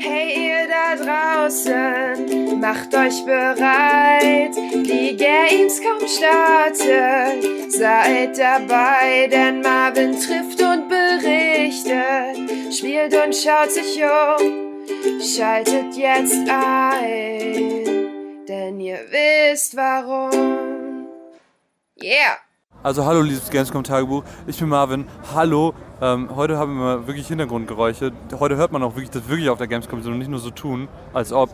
Hey ihr da draußen, macht euch bereit. Die Gamescom startet, seid dabei, denn Marvin trifft und berichtet. Spielt und schaut sich um, schaltet jetzt ein, denn ihr wisst warum. Yeah! Also hallo liebes Gamescom-Tagebuch, ich bin Marvin. Hallo, ähm, heute haben wir wirklich Hintergrundgeräusche. Heute hört man auch wirklich, wir wirklich auf der Gamescom sind und nicht nur so tun, als ob.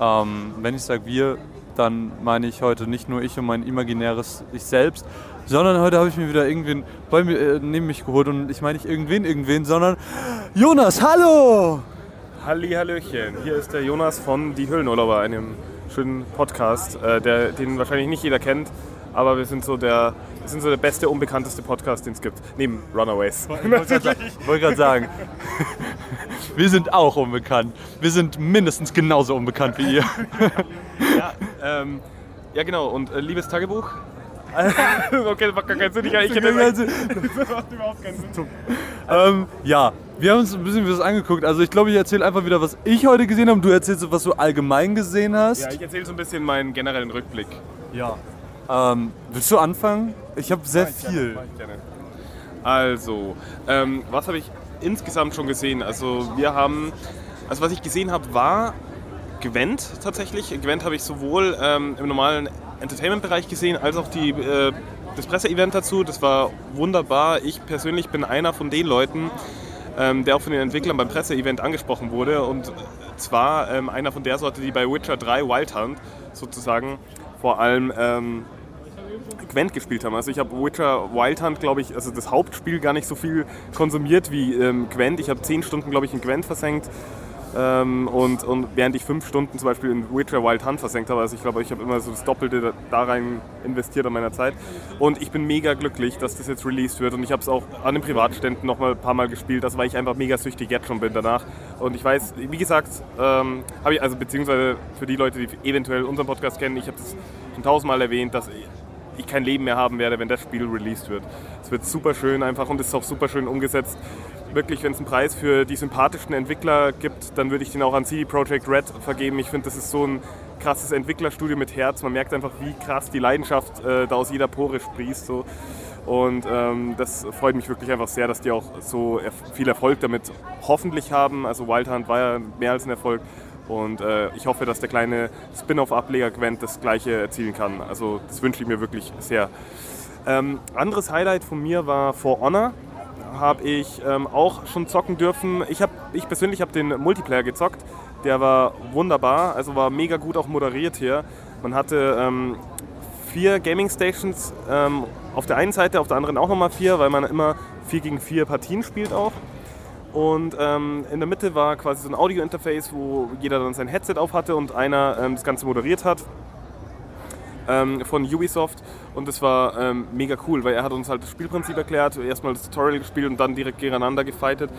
Ähm, wenn ich sage wir, dann meine ich heute nicht nur ich und mein imaginäres Ich selbst, sondern heute habe ich mir wieder irgendwen bei mir, äh, neben mich geholt und ich meine nicht irgendwen, irgendwen, sondern Jonas, hallo! Halli, Hallöchen, hier ist der Jonas von Die Höhlenurlauber, einem schönen Podcast, äh, der, den wahrscheinlich nicht jeder kennt, aber wir sind so der, wir sind so der beste, unbekannteste Podcast, den es gibt, neben Runaways. Ich wollte gerade sagen, wir sind auch unbekannt. Wir sind mindestens genauso unbekannt wie ihr. ja, ähm, ja, genau, und äh, liebes Tagebuch. okay, das macht gar keinen Sinn. Ich, ich hätte das, das macht überhaupt keinen Sinn. ähm, ja, wir haben uns ein bisschen was angeguckt. Also ich glaube, ich erzähle einfach wieder, was ich heute gesehen habe. Du erzählst, was du allgemein gesehen hast. Ja, ich erzähle so ein bisschen meinen generellen Rückblick. Ja. Ähm, willst du anfangen? Ich habe sehr ich viel. Gerne, ich gerne. Also, ähm, was habe ich insgesamt schon gesehen? Also wir haben, also was ich gesehen habe, war Gwent tatsächlich. Gwent habe ich sowohl ähm, im normalen Entertainment-Bereich gesehen, als auch die, äh, das Presseevent dazu. Das war wunderbar. Ich persönlich bin einer von den Leuten, ähm, der auch von den Entwicklern beim Presseevent angesprochen wurde. Und zwar ähm, einer von der Sorte, die bei Witcher 3 Wild Hunt sozusagen vor allem ähm, Gwent gespielt haben. Also ich habe Witcher Wild Hunt, glaube ich, also das Hauptspiel gar nicht so viel konsumiert wie ähm, Gwent. Ich habe zehn Stunden, glaube ich, in Gwent versenkt. Ähm, und, und während ich fünf Stunden zum Beispiel in Witcher Wild Hunt versenkt habe, also ich glaube, ich habe immer so das Doppelte da- da rein investiert an meiner Zeit. Und ich bin mega glücklich, dass das jetzt released wird. Und ich habe es auch an den Privatständen noch mal ein paar Mal gespielt, das weil ich einfach mega süchtig jetzt schon bin danach. Und ich weiß, wie gesagt, ähm, habe ich, also beziehungsweise für die Leute, die eventuell unseren Podcast kennen, ich habe das schon tausendmal erwähnt, dass ich kein Leben mehr haben werde, wenn das Spiel released wird. Es wird super schön einfach und es ist auch super schön umgesetzt. Wirklich, wenn es einen Preis für die sympathischsten Entwickler gibt, dann würde ich den auch an CD Projekt Red vergeben. Ich finde, das ist so ein krasses Entwicklerstudio mit Herz. Man merkt einfach, wie krass die Leidenschaft äh, da aus jeder Pore sprießt. So. Und ähm, das freut mich wirklich einfach sehr, dass die auch so erf- viel Erfolg damit hoffentlich haben. Also Wild Hunt war ja mehr als ein Erfolg. Und äh, ich hoffe, dass der kleine Spin-off-Ableger Gwent das gleiche erzielen kann. Also das wünsche ich mir wirklich sehr. Ähm, anderes Highlight von mir war For Honor. Habe ich ähm, auch schon zocken dürfen. Ich, hab, ich persönlich habe den Multiplayer gezockt. Der war wunderbar, also war mega gut auch moderiert hier. Man hatte ähm, vier Gaming Stations ähm, auf der einen Seite, auf der anderen auch nochmal vier, weil man immer vier gegen vier Partien spielt auch. Und ähm, in der Mitte war quasi so ein Audio-Interface, wo jeder dann sein Headset auf hatte und einer ähm, das Ganze moderiert hat ähm, von Ubisoft. Und das war ähm, mega cool, weil er hat uns halt das Spielprinzip erklärt, erstmal das Tutorial gespielt und dann direkt gegeneinander gefightet.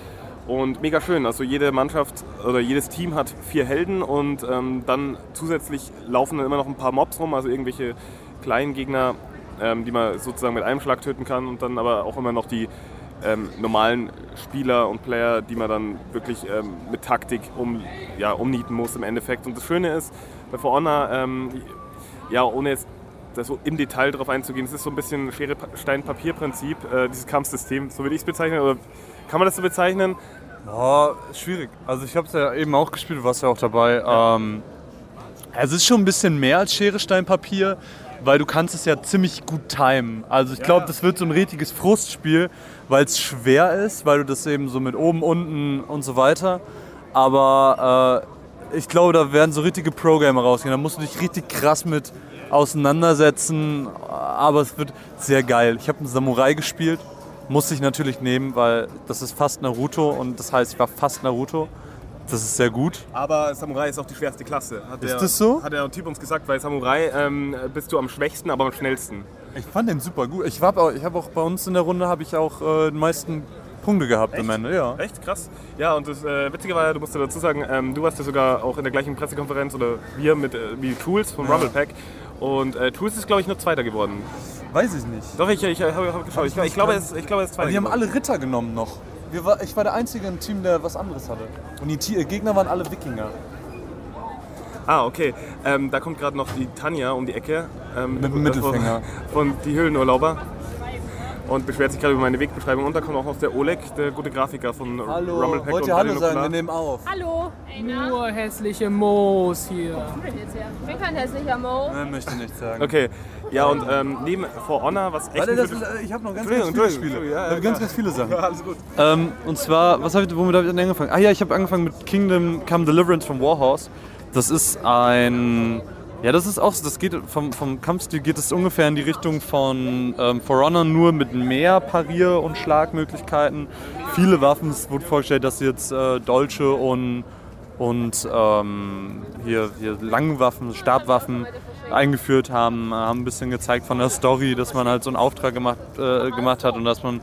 Und mega schön, also jede Mannschaft oder jedes Team hat vier Helden und ähm, dann zusätzlich laufen dann immer noch ein paar Mobs rum, also irgendwelche kleinen Gegner, ähm, die man sozusagen mit einem Schlag töten kann und dann aber auch immer noch die ähm, normalen Spieler und Player, die man dann wirklich ähm, mit Taktik um, ja, umnieten muss im Endeffekt. Und das Schöne ist, bei For Honor, ähm, ja, ohne jetzt da so im Detail drauf einzugehen, es ist so ein bisschen Schere, Stein, Papier-Prinzip, äh, dieses Kampfsystem, so würde ich es bezeichnen. Oder kann man das so bezeichnen? Oh, schwierig. Also ich habe es ja eben auch gespielt, du warst ja auch dabei. Ähm, es ist schon ein bisschen mehr als Schere, Stein, Papier, weil du kannst es ja ziemlich gut timen. Also ich glaube, das wird so ein richtiges Frustspiel, weil es schwer ist, weil du das eben so mit oben, unten und so weiter. Aber äh, ich glaube, da werden so richtige Pro-Gamer rausgehen. Da musst du dich richtig krass mit auseinandersetzen. Aber es wird sehr geil. Ich habe einen Samurai gespielt. Musste ich natürlich nehmen, weil das ist fast Naruto und das heißt, ich war fast Naruto. Das ist sehr gut. Aber Samurai ist auch die schwerste Klasse. Hat Ist der, das so? Hat der Typ uns gesagt, weil Samurai ähm, bist du am schwächsten, aber am schnellsten. Ich fand den super gut. Ich habe auch, ich hab auch bei uns in der Runde habe ich auch äh, die meisten Punkte gehabt am Ende. Ja. Echt krass. Ja, und das äh, Witzige war ja, du musst ja dazu sagen, ähm, du warst ja sogar auch in der gleichen Pressekonferenz oder wir mit äh, wie Tools vom Rumble Pack. Und äh, Tools ist, glaube ich, nur Zweiter geworden. Weiß ich nicht. Doch, ich, ich, habe hab geschaut. Ich, ich, glaube, es, ich glaube, es ist Zweiter Aber die haben alle Ritter genommen noch. War, ich war der Einzige im Team, der was anderes hatte. Und die T- äh, Gegner waren alle Wikinger. Ah, okay. Ähm, da kommt gerade noch die Tanja um die Ecke. Ähm, Mit dem Mittelfinger. Von, von die Höhlenurlauber. Und beschwert sich gerade über meine Wegbeschreibung. Und da kommt auch noch der Oleg, der gute Grafiker von Hallo, Rummelpack wollt und ihr Hallo sagen? Wir nehmen auf. Hallo. Nur hässliche Moos hier. Ich bin kein hässlicher Mo. Nein, möchte nicht sagen. Okay, ja und ähm, neben For Honor, was echt Warte, das ist, äh, ich habe noch ganz, ganz viele Spiele. ja, ja, Ich habe ganz, ganz viele Sachen. Ja, alles gut. Ähm, und zwar, was hab ich, womit habe ich denn angefangen? Ah ja, ich habe angefangen mit Kingdom Come Deliverance von Warhorse. Das ist ein. Ja, das ist auch, das geht vom, vom Kampfstil geht es ungefähr in die Richtung von ähm, For Honor, nur mit mehr Parier- und Schlagmöglichkeiten. Viele Waffen, es wurde vorgestellt, dass jetzt äh, Dolche und, und ähm, hier, hier Langwaffen, Stabwaffen eingeführt haben, äh, haben ein bisschen gezeigt von der Story, dass man halt so einen Auftrag gemacht, äh, gemacht hat und dass man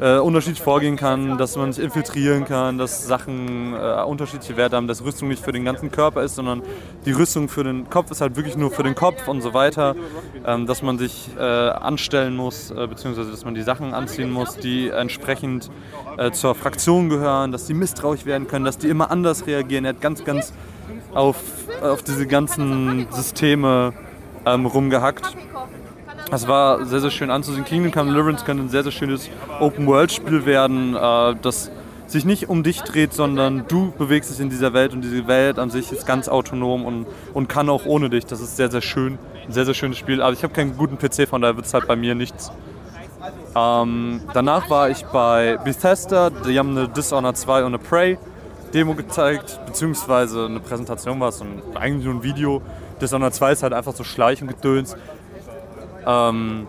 äh, unterschiedlich vorgehen kann, dass man sich infiltrieren kann, dass Sachen äh, unterschiedliche Werte haben, dass Rüstung nicht für den ganzen Körper ist, sondern die Rüstung für den Kopf ist halt wirklich nur für den Kopf und so weiter, ähm, dass man sich äh, anstellen muss, äh, beziehungsweise dass man die Sachen anziehen muss, die entsprechend äh, zur Fraktion gehören, dass die misstrauisch werden können, dass die immer anders reagieren. Er hat ganz, ganz auf, auf diese ganzen Systeme ähm, rumgehackt. Das war sehr, sehr schön anzusehen. Kingdom Come Deliverance könnte ein sehr, sehr schönes Open-World-Spiel werden, äh, das sich nicht um dich dreht, sondern du bewegst dich in dieser Welt und diese Welt an sich ist ganz autonom und, und kann auch ohne dich. Das ist sehr, sehr schön. Ein sehr, sehr schönes Spiel. Aber ich habe keinen guten PC, von daher wird es halt bei mir nichts. Ähm, danach war ich bei Bethesda. Die haben eine Dishonored 2 und eine Prey Demo gezeigt, beziehungsweise eine Präsentation war es und eigentlich nur ein Video. Dishonored 2 ist halt einfach so Schleich und Gedöns. Ähm,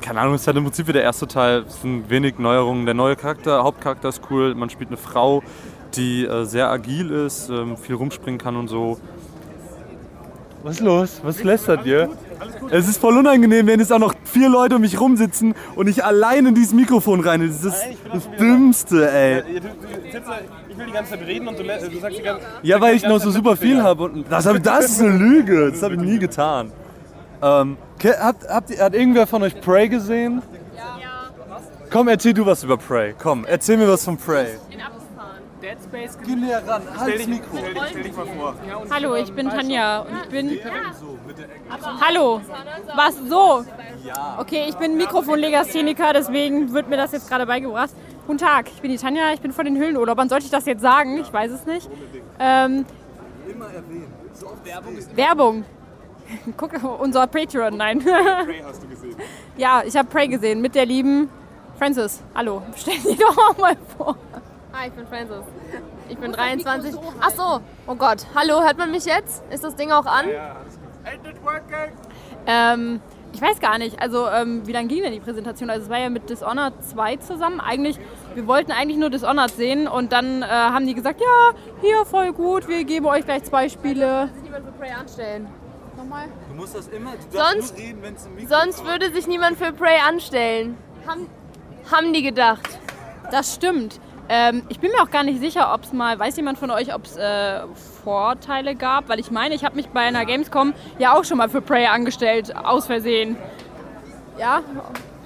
keine Ahnung, ist halt im Prinzip wie der erste Teil. Es sind wenig Neuerungen. Der neue Charakter, Hauptcharakter ist cool. Man spielt eine Frau, die äh, sehr agil ist, ähm, viel rumspringen kann und so. Was ist los? Was lästert ihr? Es ist voll unangenehm, wenn jetzt auch noch vier Leute um mich rumsitzen und ich allein in dieses Mikrofon rein. Das ist das, das Dümmste, ey. Ich will die ganze Zeit reden und du, du sagst die ganze Ja, weil ich noch so super viel habe. Und das, das ist eine Lüge. Das habe ich nie getan. Ähm, habt, habt, hat irgendwer von euch Prey gesehen? Ja. Komm, erzähl du was über Prey. Komm, erzähl mir was von Prey. Dead Space Geh näher ran, halt das Mikro. Stell dich, stell dich mal vor. Hallo, ich bin Tanja und ich bin. Hallo, was so? Okay, ich bin Mikrofonlegastheniker, deswegen wird mir das jetzt gerade beigebracht. Guten Tag, ich bin die Tanja, ich bin von den Höhlenurlaubern. Sollte ich das jetzt sagen? Ich weiß es nicht. Ähm, Werbung. Guck unser Patreon, nein. Prey hast du gesehen. ja, ich habe Prey gesehen mit der lieben Francis. Hallo, stell sie doch auch mal vor. Hi, ich bin Francis. Ich bin 23. Ach so, oh Gott. Hallo, hört man mich jetzt? Ist das Ding auch an? Ähm, ich weiß gar nicht, also ähm, wie lange ging denn die Präsentation? Also es war ja mit Dishonored 2 zusammen. Eigentlich, wir wollten eigentlich nur Dishonored sehen und dann äh, haben die gesagt, ja, hier voll gut, wir geben euch gleich zwei Spiele. Sich niemand für Prey anstellen. Nochmal? Du musst das immer, du nur reden, wenn es im Mikro Sonst würde sich niemand für Prey anstellen. Haben, haben die gedacht. Das stimmt. Ähm, ich bin mir auch gar nicht sicher, ob es mal, weiß jemand von euch, ob es äh, Vorteile gab? Weil ich meine, ich habe mich bei einer Gamescom ja auch schon mal für Prey angestellt, aus Versehen. Ja,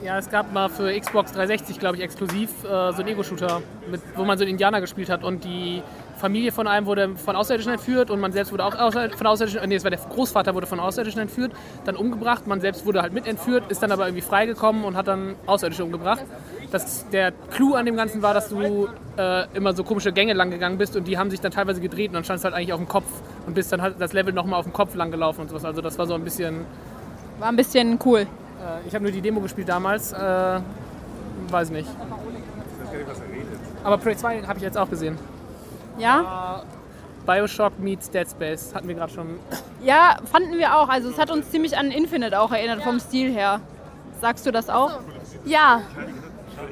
Ja, es gab mal für Xbox 360, glaube ich, exklusiv äh, so einen Ego-Shooter, mit- wo man so einen Indianer gespielt hat und die Familie von einem wurde von Außerirdischen entführt und man selbst wurde auch von Außerirdischen, äh, nee, es war der Großvater wurde von Außerirdischen entführt, dann umgebracht, man selbst wurde halt mit entführt, ist dann aber irgendwie freigekommen und hat dann Außerirdische umgebracht. Das, der Clou an dem Ganzen war, dass du äh, immer so komische Gänge lang gegangen bist und die haben sich dann teilweise gedreht und dann standst du halt eigentlich auf dem Kopf und bist dann halt das Level nochmal auf dem Kopf lang gelaufen und sowas. Also das war so ein bisschen war ein bisschen cool. äh, ich habe nur die Demo gespielt damals. Äh, weiß nicht. Aber Prey 2 habe ich jetzt auch gesehen. Ja? Bioshock meets Dead Space hatten wir gerade schon. Ja, fanden wir auch. Also es hat uns ziemlich an Infinite auch erinnert vom Stil her. Sagst du das auch? Ja,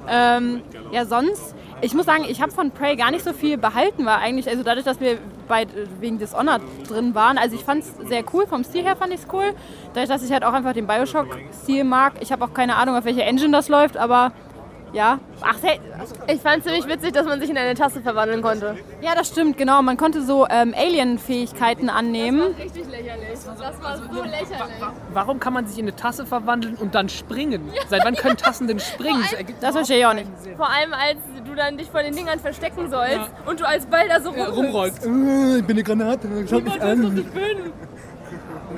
Ähm, ja, sonst, ich muss sagen, ich habe von Prey gar nicht so viel behalten, war eigentlich, also dadurch, dass wir bei, wegen Dishonored drin waren, also ich fand es sehr cool, vom Stil her fand ich es cool. Dadurch, dass ich halt auch einfach den Bioshock-Stil mag. Ich habe auch keine Ahnung, auf welcher Engine das läuft, aber Ja? Ach, hey, Ich fand ziemlich witzig, dass man sich in eine Tasse verwandeln konnte. ja, das stimmt, genau. Man konnte so ähm, Alien-Fähigkeiten annehmen. Richtig lächerlich. Das war so lächerlich. Warum kann man sich in eine Tasse verwandeln und dann springen? Seit wann können Tassen denn springen? Das ergibt Das verstehe ich auch nicht. Vor allem, als du dann dich vor den Dingern verstecken sollst und du als Ball da so Ja, rumrollst. rumrollt. Ich bin eine Granate, schau mich an.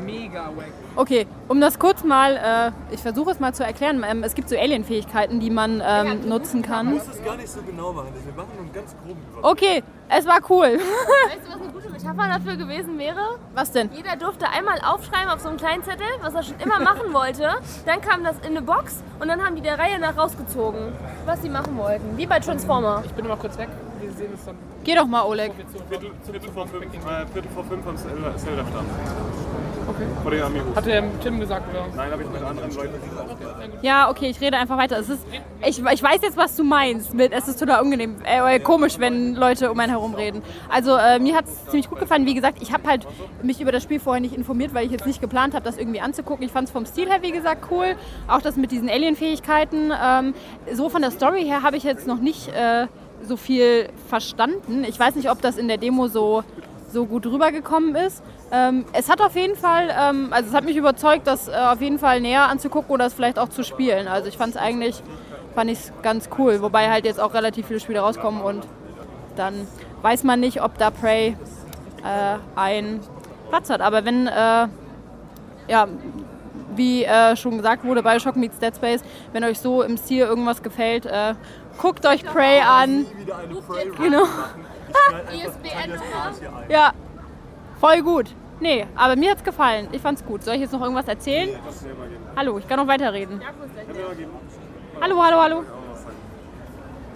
Mega wack. Okay, um das kurz mal, äh, ich versuche es mal zu erklären. Ähm, es gibt so Alien-Fähigkeiten, die man ähm, nutzen kann. es gar nicht so genau machen, wir machen nur ganz grob Okay, es war cool. Weißt du, was eine gute Metapher dafür gewesen wäre? Was denn? Jeder durfte einmal aufschreiben auf so einem kleinen Zettel, was er schon immer machen wollte. Dann kam das in eine Box und dann haben die der Reihe nach rausgezogen, was sie machen wollten. Wie bei Transformer. Ich bin immer kurz weg. Wir sehen uns dann. Geh doch mal, Oleg. Viertel, Viertel, vor fünf, äh, Viertel vor fünf am Zelda- Zelda-Stand. Okay. Vor den Amigos. Hat der Tim gesagt, oder? Nein, habe ich mit anderen Leuten Ja, okay, ich rede einfach weiter. Es ist, ich, ich weiß jetzt, was du meinst. Mit, es ist total unangenehm, äh, komisch, wenn Leute um einen herum reden. Also äh, mir hat es ziemlich gut gefallen. Wie gesagt, ich habe halt mich über das Spiel vorher nicht informiert, weil ich jetzt nicht geplant habe, das irgendwie anzugucken. Ich fand es vom Stil her, wie gesagt, cool. Auch das mit diesen Alien-Fähigkeiten. Ähm, so von der Story her habe ich jetzt noch nicht äh, so viel verstanden. Ich weiß nicht, ob das in der Demo so, so gut rübergekommen ist. Ähm, es hat auf jeden Fall, ähm, also es hat mich überzeugt, das äh, auf jeden Fall näher anzugucken oder es vielleicht auch zu spielen. Also ich fand es eigentlich, fand ich ganz cool, wobei halt jetzt auch relativ viele Spiele rauskommen und dann weiß man nicht, ob da Prey äh, einen Platz hat. Aber wenn, äh, ja, wie äh, schon gesagt wurde, Bioshock meets Dead Space, wenn euch so im Stil irgendwas gefällt, äh, guckt euch Prey an. Genau. ISBN-Nummer. Ja, voll gut. Nee, aber mir hat's gefallen. Ich fand's gut. Soll ich jetzt noch irgendwas erzählen? Hallo, ich kann noch weiterreden. Hallo, hallo, hallo.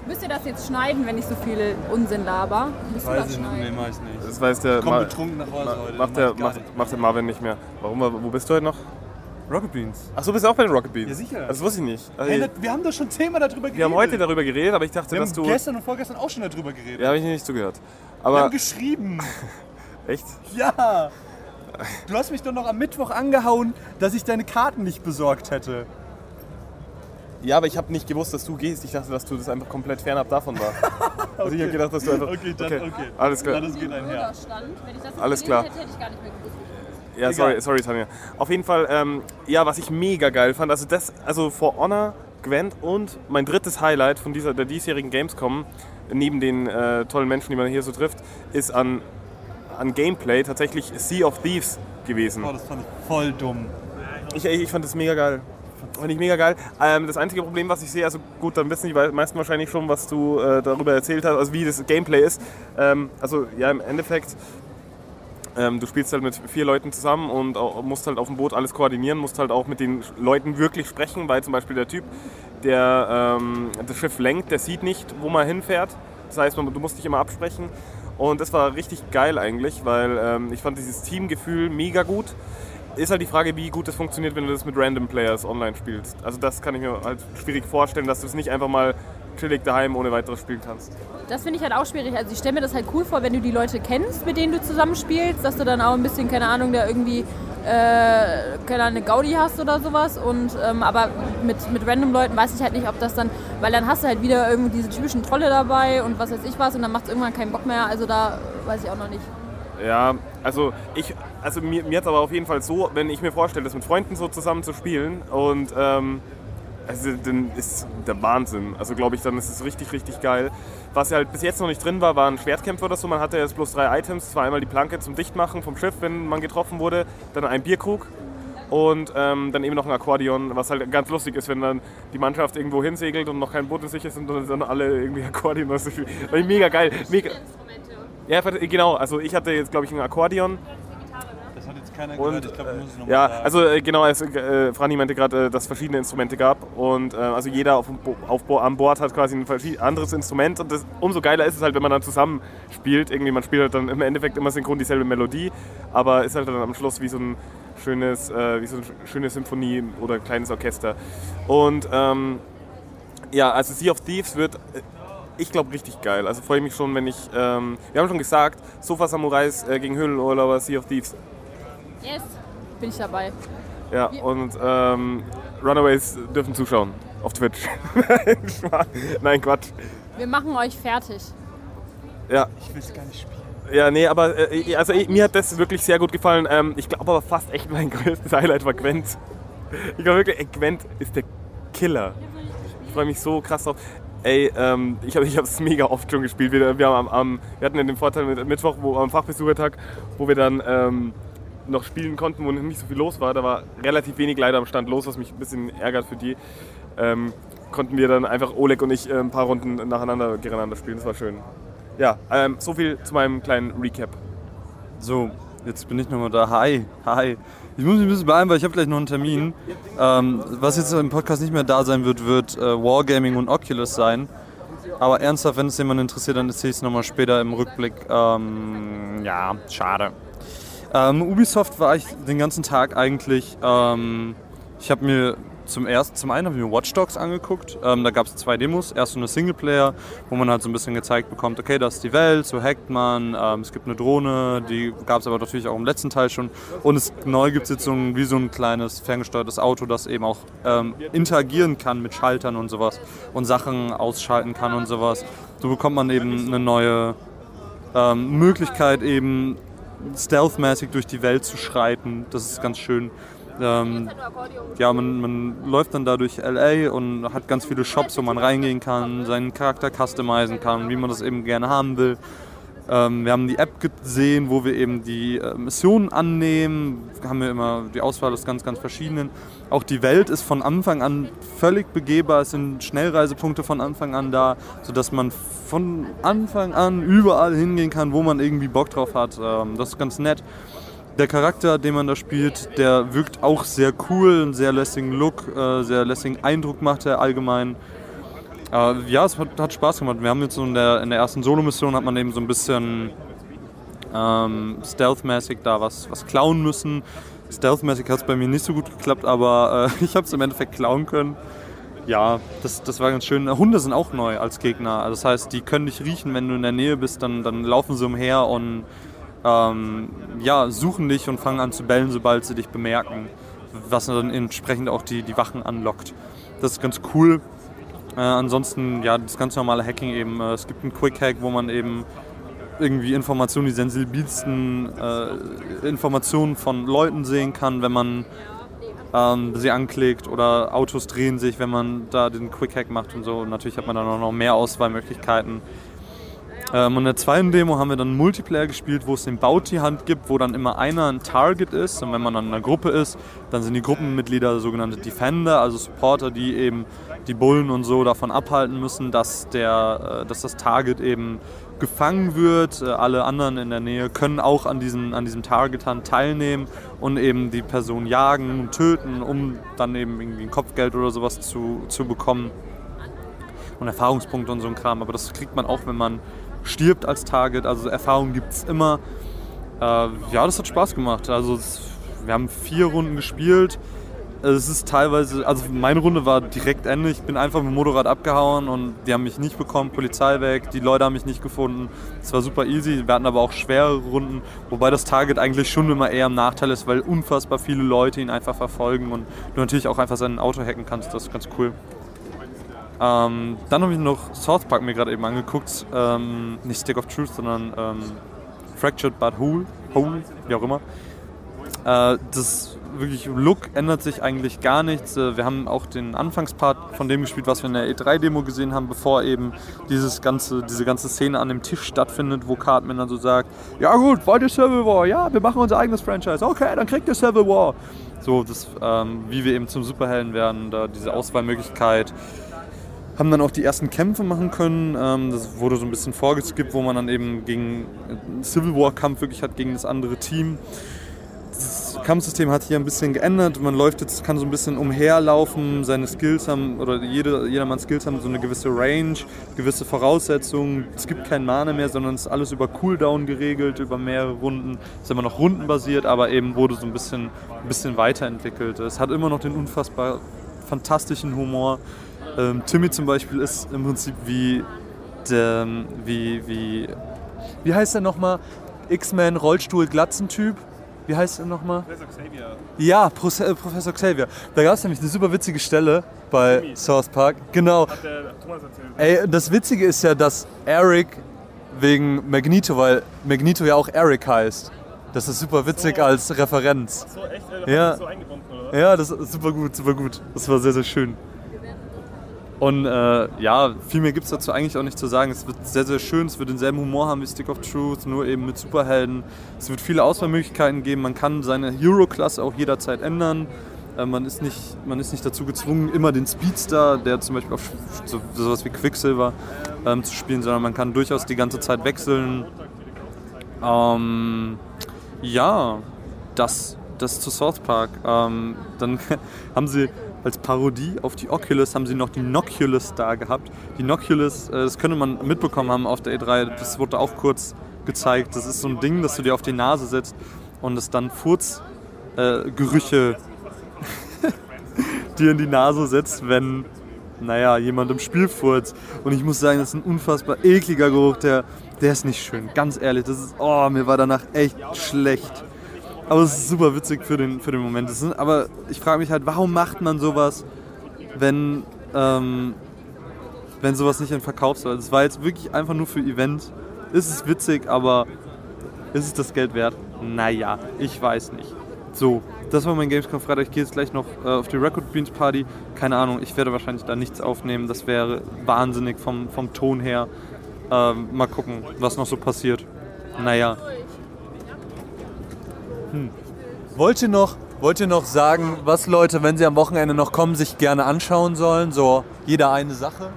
Müsst ihr das jetzt schneiden, wenn ich so viel Unsinn laber? Müsst ihr das schneiden? mach ich nicht. Das weiß der, Komm Ma- betrunken nach Hause heute. macht, der, macht, macht der Marvin nicht mehr. Warum? Wo bist du heute noch? Rocket Beans. Ach so, bist du auch bei den Rocket Beans? Ja, sicher. Das wusste ich nicht. Also, Hey, das- wir haben doch schon zehnmal darüber geredet. wir haben heute darüber geredet, aber ich dachte, Wir dass haben du... gestern und vorgestern auch schon darüber geredet. Ja, habe ich nicht zugehört. Wir Aber haben geschrieben. echt? Ja. Du hast mich doch noch am Mittwoch angehauen, dass ich deine Karten nicht besorgt hätte. Ja, aber ich habe nicht gewusst, dass du gehst. Ich dachte, dass du das einfach komplett fernab davon war. Also ich habe gedacht, dass du einfach... Okay, dann okay. Alles klar. Ja, das geht einher. Wenn ich das Alles klar. hätte, hätte ich gar nicht mehr gewusst. Ja, sorry, sorry, Tanja. Auf jeden Fall, ähm, ja, was ich mega geil fand, also das, also For Honor, Gwent und mein drittes Highlight von dieser, der diesjährigen Gamescom, neben den äh, tollen Menschen, die man hier so trifft, ist an, an Gameplay tatsächlich Sea of Thieves gewesen. Oh, das fand ich voll dumm. Ich, ich fand das mega geil. Fand ich mega geil. Ähm, das einzige Problem, was ich sehe, also gut, dann wissen die meisten wahrscheinlich schon, was du äh, darüber erzählt hast, also wie das Gameplay ist. Ähm, also ja, im Endeffekt, ähm, du spielst halt mit vier Leuten zusammen und auch, musst halt auf dem Boot alles koordinieren, musst halt auch mit den Leuten wirklich sprechen, weil zum Beispiel der Typ, der ähm, das Schiff lenkt, der sieht nicht, wo man hinfährt. Das heißt, man, du musst dich immer absprechen. Und das war richtig geil eigentlich, weil ähm, ich fand dieses Teamgefühl mega gut. Ist halt die Frage, wie gut das funktioniert, wenn du das mit Random Players online spielst. Also das kann ich mir halt schwierig vorstellen, dass du es nicht einfach mal chillig daheim ohne weiteres spielen kannst. Das finde ich halt auch schwierig. Also ich stelle mir das halt cool vor, wenn du die Leute kennst, mit denen du zusammenspielst, dass du dann auch ein bisschen, keine Ahnung, da irgendwie äh, keine Ahnung, eine Gaudi hast oder sowas. Und ähm, aber mit, mit random Leuten weiß ich halt nicht, ob das dann, weil dann hast du halt wieder irgendwie diese typischen Trolle dabei und was weiß ich was und dann macht es irgendwann keinen Bock mehr. Also da weiß ich auch noch nicht. Ja, also ich, also mir, mir jetzt aber auf jeden Fall so, wenn ich mir vorstelle, das mit Freunden so zusammen zu spielen und ähm, also dann ist der Wahnsinn. Also glaube ich, dann ist es richtig, richtig geil. Was halt bis jetzt noch nicht drin war, waren Schwertkämpfe oder so. Man hatte jetzt bloß drei Items. Das war einmal die Planke zum Dichtmachen vom Schiff, wenn man getroffen wurde, dann ein Bierkrug und ähm, dann eben noch ein Akkordeon, was halt ganz lustig ist, wenn dann die Mannschaft irgendwo hinsegelt und noch kein Boot in sich ist und dann alle irgendwie Akkordeon. Ist mega geil. Mega, ja, genau. Also ich hatte jetzt, glaube ich, ein Akkordeon. Keiner Und, gehört. Ich glaube, du musst es nochmal Ja, sagen. also äh, genau, es, äh, Franny meinte gerade, äh, dass es verschiedene Instrumente gab und äh, also jeder auf, auf an Bord hat quasi ein anderes Instrument und das, umso geiler ist es halt, wenn man dann zusammen spielt. Irgendwie, man spielt halt dann im Endeffekt immer synchron dieselbe Melodie, aber ist halt dann am Schluss wie so ein schönes, äh, wie so eine schöne Symphonie oder ein kleines Orchester. Und ähm, ja, also Sea of Thieves wird, äh, ich glaube, richtig geil. Also freue ich mich schon, wenn ich, ähm, wir haben schon gesagt, Sofa Samurais äh, gegen Höhlenurlauber, Sea of Thieves. Yes. Bin ich dabei. Ja, und ähm, Runaways dürfen zuschauen. auf Twitch. Nein, Quatsch. Wir machen euch fertig. Ja. Ich will es gar nicht spielen. Ja, nee, aber äh, also äh, mir hat das wirklich sehr gut gefallen. Ähm, ich glaube aber fast echt mein größtes Highlight war Gwent. Ich glaube wirklich, ey, Gwent ist der Killer. Ich freue mich so krass drauf. Ey, ähm, ich habe es mega oft schon gespielt. Wir, wir, haben am, am, wir hatten ja den Vorteil mit Mittwoch wo, am Fachbesuchertag, wo wir dann ähm, noch spielen konnten, wo nicht so viel los war. Da war relativ wenig leider am Stand los, was mich ein bisschen ärgert für die. Ähm, konnten wir dann einfach Oleg und ich äh, ein paar Runden nacheinander gegeneinander spielen. Das war schön. Ja, ähm, so viel zu meinem kleinen Recap. So, jetzt bin ich nochmal da. Hi, hi. Ich muss mich ein bisschen beeilen, weil ich habe gleich noch einen Termin. Ähm, was jetzt im Podcast nicht mehr da sein wird, wird äh, Wargaming und Oculus sein. Aber ernsthaft, wenn es jemand interessiert, dann erzähle ich es nochmal später im Rückblick. Ähm, ja, schade. Ähm, Ubisoft war ich den ganzen Tag eigentlich. Ähm, ich habe mir zum ersten, zum einen habe ich mir Watch Dogs angeguckt. Ähm, da gab es zwei Demos. Erst so eine Singleplayer, wo man halt so ein bisschen gezeigt bekommt, okay, das ist die Welt, so hackt man. Ähm, es gibt eine Drohne, die gab es aber natürlich auch im letzten Teil schon. Und es, neu gibt es jetzt so ein, wie so ein kleines ferngesteuertes Auto, das eben auch ähm, interagieren kann mit Schaltern und sowas und Sachen ausschalten kann und sowas. So bekommt man eben eine neue ähm, Möglichkeit, eben stealthmäßig durch die Welt zu schreiten. Das ist ganz schön. Ähm, ja, man, man läuft dann da durch LA und hat ganz viele Shops, wo man reingehen kann, seinen Charakter customizen kann, wie man das eben gerne haben will. Ähm, wir haben die App gesehen, wo wir eben die äh, Missionen annehmen. Haben wir immer die Auswahl aus ganz, ganz verschiedenen. Auch die Welt ist von Anfang an völlig begehbar. Es sind Schnellreisepunkte von Anfang an da, sodass man von Anfang an überall hingehen kann, wo man irgendwie Bock drauf hat. Ähm, das ist ganz nett. Der Charakter, den man da spielt, der wirkt auch sehr cool, einen sehr lässigen Look, äh, sehr lässigen Eindruck macht er allgemein. Äh, ja, es hat, hat, Spaß gemacht. Wir haben jetzt so in der, in der ersten Solo-Mission hat man eben so ein bisschen ähm, stealth-mäßig da was, was klauen müssen. Stealth-mäßig hat es bei mir nicht so gut geklappt, aber äh, ich habe es im Endeffekt klauen können. Ja, das, das war ganz schön. Hunde sind auch neu als Gegner. Also das heißt, die können dich riechen, wenn du in der Nähe bist, dann, dann laufen sie umher und ähm, ja, suchen dich und fangen an zu bellen, sobald sie dich bemerken. Was dann entsprechend auch die, die Wachen anlockt. Das ist ganz cool. Äh, ansonsten, ja, das ganz normale Hacking eben. Äh, es gibt einen Quick Hack, wo man eben irgendwie Informationen, die sensibilsten äh, Informationen von Leuten sehen kann, wenn man ähm, sie anklickt oder Autos drehen sich, wenn man da den Quick Hack macht und so. Und natürlich hat man dann auch noch mehr Auswahlmöglichkeiten. Ähm, in der zweiten Demo haben wir dann Multiplayer gespielt, wo es den Bounty-Hand gibt, wo dann immer einer ein Target ist. Und wenn man dann in einer Gruppe ist, dann sind die Gruppenmitglieder sogenannte Defender, also Supporter, die eben die Bullen und so davon abhalten müssen, dass, der, äh, dass das Target eben gefangen wird. Äh, alle anderen in der Nähe können auch an diesem, an diesem Target-Hand teilnehmen und eben die Person jagen und töten, um dann eben irgendwie ein Kopfgeld oder sowas zu, zu bekommen. Und Erfahrungspunkte und so ein Kram. Aber das kriegt man auch, wenn man stirbt als Target. Also Erfahrung gibt es immer. Äh, ja, das hat Spaß gemacht. Also wir haben vier Runden gespielt. Es ist teilweise, also meine Runde war direkt Ende. Ich bin einfach mit dem Motorrad abgehauen und die haben mich nicht bekommen, Polizei weg, die Leute haben mich nicht gefunden. Es war super easy. Wir hatten aber auch schwere Runden, wobei das Target eigentlich schon immer eher im Nachteil ist, weil unfassbar viele Leute ihn einfach verfolgen und du natürlich auch einfach sein Auto hacken kannst. Das ist ganz cool. Ähm, dann habe ich noch South Park mir gerade eben angeguckt. Ähm, nicht Stick of Truth, sondern ähm, Fractured But Whole, Whole, wie auch immer. Äh, das wirklich Look ändert sich eigentlich gar nichts. Äh, wir haben auch den Anfangspart von dem gespielt, was wir in der E3-Demo gesehen haben, bevor eben dieses ganze, diese ganze Szene an dem Tisch stattfindet, wo Cartman dann so sagt, ja gut, wollt ihr Civil War? Ja, wir machen unser eigenes Franchise. Okay, dann kriegt ihr Civil War. So, das, ähm, wie wir eben zum Superhelden werden, da diese Auswahlmöglichkeit haben dann auch die ersten Kämpfe machen können. Ähm, das wurde so ein bisschen vorgeskippt, wo man dann eben gegen einen Civil War Kampf wirklich hat gegen das andere Team. Das Kampfsystem hat hier ein bisschen geändert. Man läuft jetzt, kann so ein bisschen umherlaufen. Seine Skills haben, oder jede, jedermanns Skills haben so eine gewisse Range, gewisse Voraussetzungen. Es gibt kein Mana mehr, sondern es ist alles über Cooldown geregelt, über mehrere Runden. Es ist immer noch rundenbasiert, aber eben wurde so ein bisschen, ein bisschen weiterentwickelt. Es hat immer noch den unfassbar fantastischen Humor. Ähm, Timmy zum Beispiel ist im Prinzip wie der, wie, wie, wie heißt der nochmal? X-Men Rollstuhl Glatzen-Typ. Wie heißt er nochmal? Professor Xavier. Ja, äh, Professor Xavier. Da gab es nämlich eine super witzige Stelle bei South Park. Genau. Hat der Thomas erzählt. Ey, das Witzige ist ja, dass Eric wegen Magneto, weil Magneto ja auch Eric heißt. Das ist super witzig als Referenz. So echt? Äh, Ja. so eingebunden, oder? Ja, das ist super gut, super gut. Das war sehr, sehr schön. Und äh, ja, viel mehr gibt es dazu eigentlich auch nicht zu sagen. Es wird sehr, sehr schön. Es wird denselben Humor haben wie Stick of Truth, nur eben mit Superhelden. Es wird viele Auswahlmöglichkeiten geben. Man kann seine Hero-Klasse auch jederzeit ändern. Äh, man, ist nicht, man ist nicht dazu gezwungen, immer den Speedster, der zum Beispiel auf so, sowas wie Quicksilver ähm, zu spielen, sondern man kann durchaus die ganze Zeit wechseln. Ähm, ja, das, das zu South Park. Ähm, dann haben sie als Parodie auf die Oculus haben sie noch die Noculus da gehabt. Die Noculus, äh, das könnte man mitbekommen haben auf der E3, das wurde auch kurz gezeigt. Das ist so ein Ding, das du dir auf die Nase setzt und es dann Furzgerüche äh, dir in die Nase setzt, wenn, naja, jemand im Spiel furzt. Und ich muss sagen, das ist ein unfassbar ekliger Geruch, der, der ist nicht schön. Ganz ehrlich, das ist, oh, mir war danach echt schlecht. Aber es ist super witzig für den, für den Moment. Sind, aber ich frage mich halt, warum macht man sowas, wenn, ähm, wenn sowas nicht in Verkauf soll? Das war jetzt wirklich einfach nur für Event. Ist es witzig, aber ist es das Geld wert? Naja, ich weiß nicht. So, das war mein Gamescom Freitag. Ich gehe jetzt gleich noch äh, auf die Record Beans Party. Keine Ahnung, ich werde wahrscheinlich da nichts aufnehmen. Das wäre wahnsinnig vom, vom Ton her. Ähm, mal gucken, was noch so passiert. Naja. Hm. Wollt ihr noch, wollt ihr noch sagen, was Leute, wenn sie am Wochenende noch kommen, sich gerne anschauen sollen? So jeder eine Sache?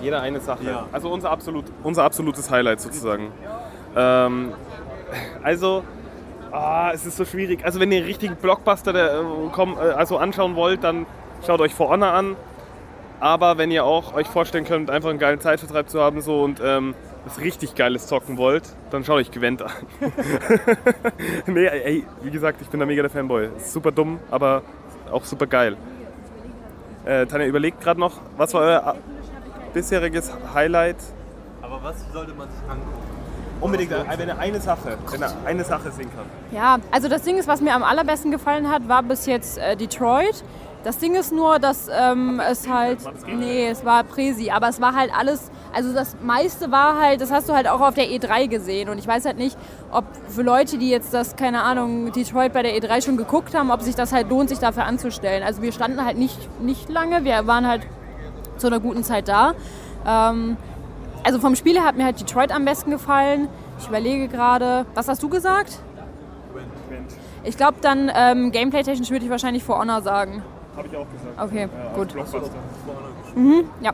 Jeder eine Sache. Ja. Also unser, absolut, unser absolutes Highlight sozusagen. Ähm, also, ah, es ist so schwierig. Also wenn ihr einen richtigen Blockbuster der, äh, komm, äh, also anschauen wollt, dann schaut euch For Honor an. Aber wenn ihr auch euch vorstellen könnt, einfach einen geilen Zeitvertreib zu haben so, und ähm, was richtig Geiles zocken wollt, dann schaut euch Gwent an. nee, ey, wie gesagt, ich bin da mega der Fanboy. Ist super dumm, aber auch super geil. Äh, Tanja, überlegt gerade noch, was war euer bisheriges Highlight? Aber was sollte man sich angucken? Unbedingt, äh, wenn er eine Sache, wenn er eine Sache sehen kann. Ja, also das Ding ist, was mir am allerbesten gefallen hat, war bis jetzt äh, Detroit. Das Ding ist nur, dass ähm, es halt, nee, es war Presi, aber es war halt alles, also das meiste war halt, das hast du halt auch auf der E3 gesehen und ich weiß halt nicht, ob für Leute, die jetzt das, keine Ahnung, Detroit bei der E3 schon geguckt haben, ob sich das halt lohnt, sich dafür anzustellen. Also wir standen halt nicht, nicht lange, wir waren halt zu einer guten Zeit da. Ähm, also vom Spiel her hat mir halt Detroit am besten gefallen. Ich überlege gerade, was hast du gesagt? Ich glaube dann ähm, gameplay-technisch würde ich wahrscheinlich For Honor sagen. Habe ich auch gesagt. Okay, gut. Blockbuster. Ja.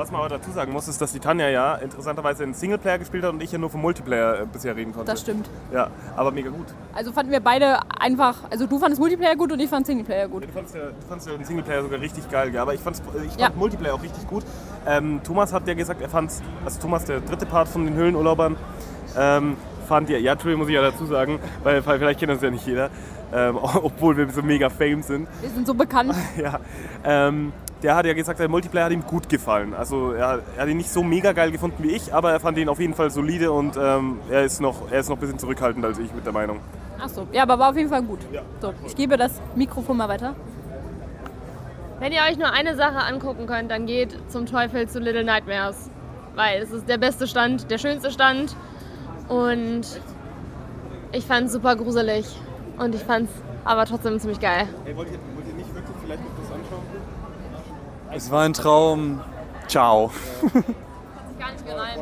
Was man aber dazu sagen muss, ist, dass die Tanja ja interessanterweise einen Singleplayer gespielt hat und ich ja nur vom Multiplayer äh, bisher reden konnte. Das stimmt. Ja, aber mega gut. Also fanden wir beide einfach, also du fandest Multiplayer gut und ich fand Singleplayer gut. Du ja, du fandst ja den Singleplayer sogar richtig geil, ja, aber ich, fand's, ich fand Ja. Multiplayer auch richtig gut. Ähm, Thomas hat ja gesagt, er fand also Thomas, der dritte Part von den Höhlenurlaubern, ähm, fand ja, ja, Entschuldigung, muss ich ja dazu sagen, weil, weil vielleicht kennt das ja nicht jeder, ähm, obwohl wir so mega fame sind. Wir sind so bekannt. Ja, ähm, der hat ja gesagt, der Multiplayer hat ihm gut gefallen. Also er, er hat ihn nicht so mega geil gefunden wie ich, aber er fand ihn auf jeden Fall solide und ähm, er, ist noch, er ist noch ein bisschen zurückhaltend als ich mit der Meinung. Ach so, ja, aber war auf jeden Fall gut. So, ich gebe das Mikrofon mal weiter. Wenn ihr euch nur eine Sache angucken könnt, dann geht zum Teufel zu Little Nightmares. Weil es ist der beste Stand, der schönste Stand. Und ich fand es super gruselig. Und ich fand es aber trotzdem ziemlich geil. Hey, wollt, ihr, es war ein Traum. Ciao. Gar nicht geneigt.